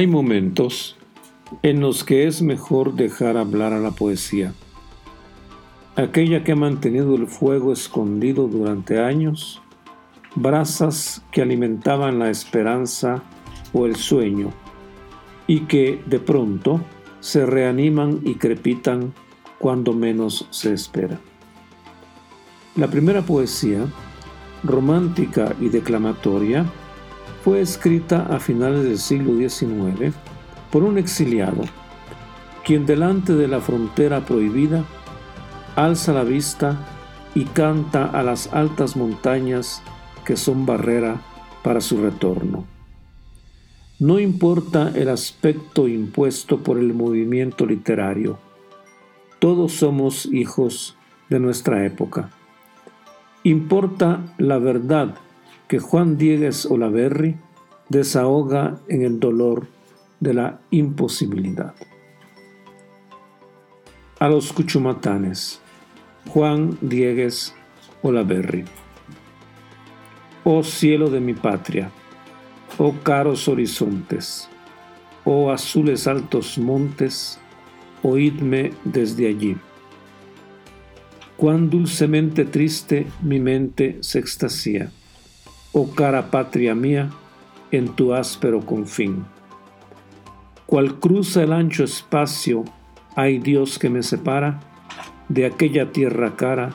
Hay momentos en los que es mejor dejar hablar a la poesía, aquella que ha mantenido el fuego escondido durante años, brasas que alimentaban la esperanza o el sueño, y que de pronto se reaniman y crepitan cuando menos se espera. La primera poesía, romántica y declamatoria, fue escrita a finales del siglo XIX por un exiliado, quien delante de la frontera prohibida alza la vista y canta a las altas montañas que son barrera para su retorno. No importa el aspecto impuesto por el movimiento literario, todos somos hijos de nuestra época. Importa la verdad que Juan Diegues Olaverri desahoga en el dolor de la imposibilidad. A los cuchumatanes, Juan Diegues Olaverri. Oh cielo de mi patria, oh caros horizontes, oh azules altos montes, oídme desde allí. Cuán dulcemente triste mi mente se extasía oh cara patria mía, en tu áspero confín. Cual cruza el ancho espacio, hay Dios que me separa de aquella tierra cara,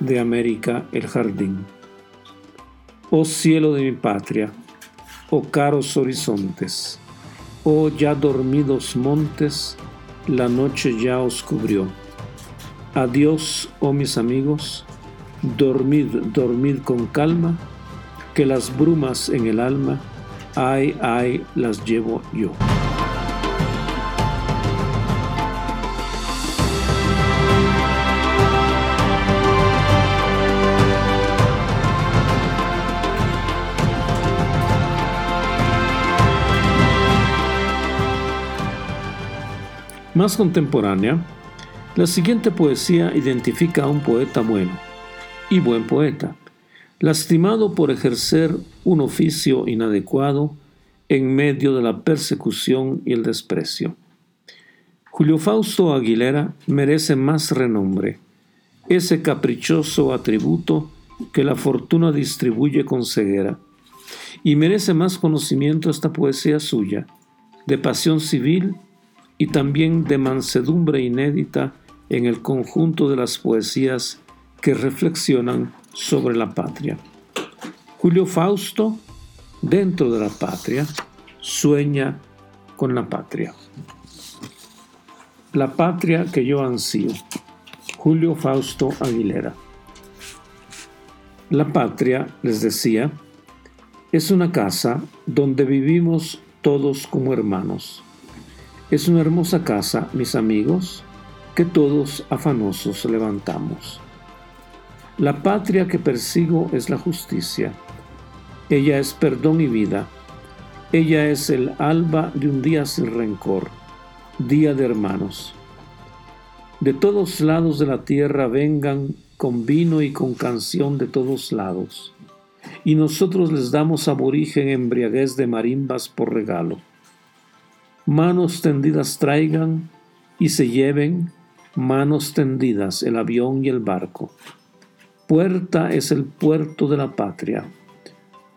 de América el jardín. Oh cielo de mi patria, oh caros horizontes, oh ya dormidos montes, la noche ya os cubrió. Adiós, oh mis amigos, dormid, dormid con calma, que las brumas en el alma, ay, ay, las llevo yo. Más contemporánea, la siguiente poesía identifica a un poeta bueno y buen poeta lastimado por ejercer un oficio inadecuado en medio de la persecución y el desprecio. Julio Fausto Aguilera merece más renombre, ese caprichoso atributo que la fortuna distribuye con ceguera, y merece más conocimiento esta poesía suya, de pasión civil y también de mansedumbre inédita en el conjunto de las poesías que reflexionan sobre la patria. Julio Fausto, dentro de la patria, sueña con la patria. La patria que yo ansío. Julio Fausto Aguilera. La patria, les decía, es una casa donde vivimos todos como hermanos. Es una hermosa casa, mis amigos, que todos afanosos levantamos. La patria que persigo es la justicia. Ella es perdón y vida. Ella es el alba de un día sin rencor, día de hermanos. De todos lados de la tierra vengan con vino y con canción de todos lados. Y nosotros les damos aborigen embriaguez de marimbas por regalo. Manos tendidas traigan y se lleven, manos tendidas el avión y el barco puerta es el puerto de la patria,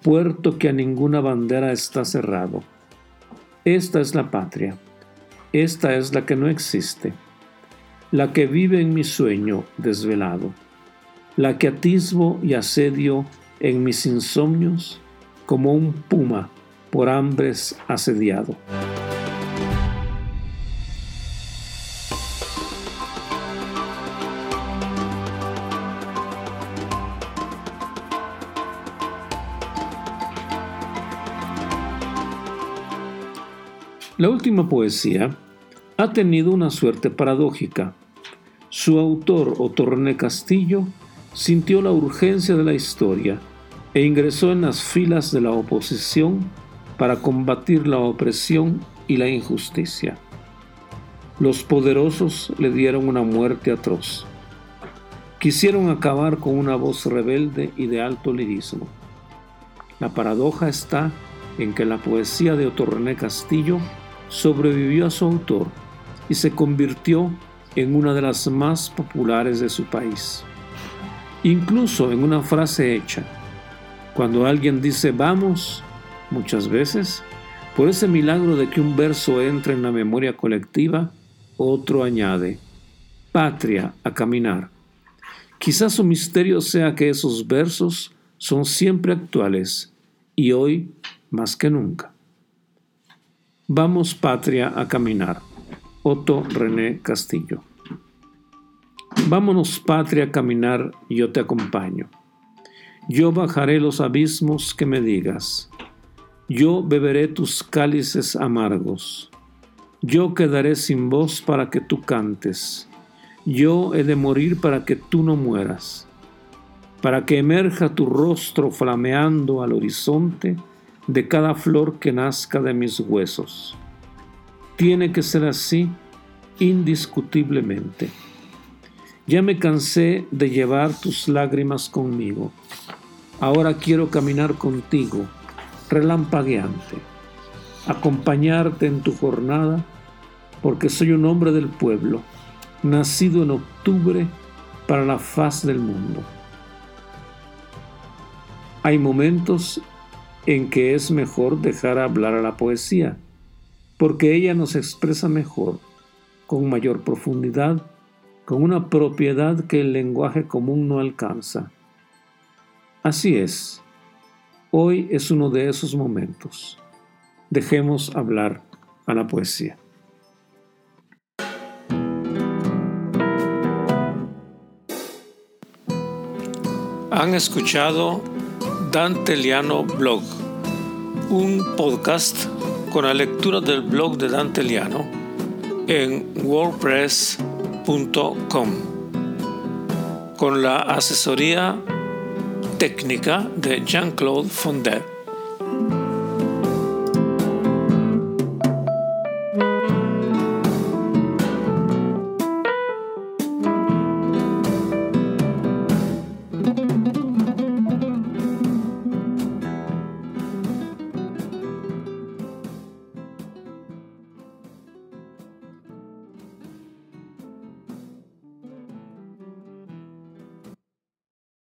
puerto que a ninguna bandera está cerrado. Esta es la patria, esta es la que no existe, la que vive en mi sueño desvelado, la que atisbo y asedio en mis insomnios como un puma por hambres asediado. La última poesía ha tenido una suerte paradójica. Su autor, Otorne Castillo, sintió la urgencia de la historia e ingresó en las filas de la oposición para combatir la opresión y la injusticia. Los poderosos le dieron una muerte atroz. Quisieron acabar con una voz rebelde y de alto lirismo. La paradoja está en que la poesía de Otorrené Castillo sobrevivió a su autor y se convirtió en una de las más populares de su país. Incluso en una frase hecha, cuando alguien dice vamos, muchas veces, por ese milagro de que un verso entra en la memoria colectiva, otro añade, patria a caminar. Quizás su misterio sea que esos versos son siempre actuales y hoy más que nunca. Vamos patria a caminar. Otto René Castillo. Vámonos patria a caminar, yo te acompaño. Yo bajaré los abismos que me digas. Yo beberé tus cálices amargos. Yo quedaré sin voz para que tú cantes. Yo he de morir para que tú no mueras. Para que emerja tu rostro flameando al horizonte de cada flor que nazca de mis huesos. Tiene que ser así indiscutiblemente. Ya me cansé de llevar tus lágrimas conmigo. Ahora quiero caminar contigo, relampagueante, acompañarte en tu jornada, porque soy un hombre del pueblo, nacido en octubre para la faz del mundo. Hay momentos en que es mejor dejar hablar a la poesía, porque ella nos expresa mejor, con mayor profundidad, con una propiedad que el lenguaje común no alcanza. Así es, hoy es uno de esos momentos. Dejemos hablar a la poesía. Han escuchado Dante Liano Blog, un podcast con la lectura del blog de Dante Liano en wordpress.com con la asesoría técnica de Jean-Claude Fondet.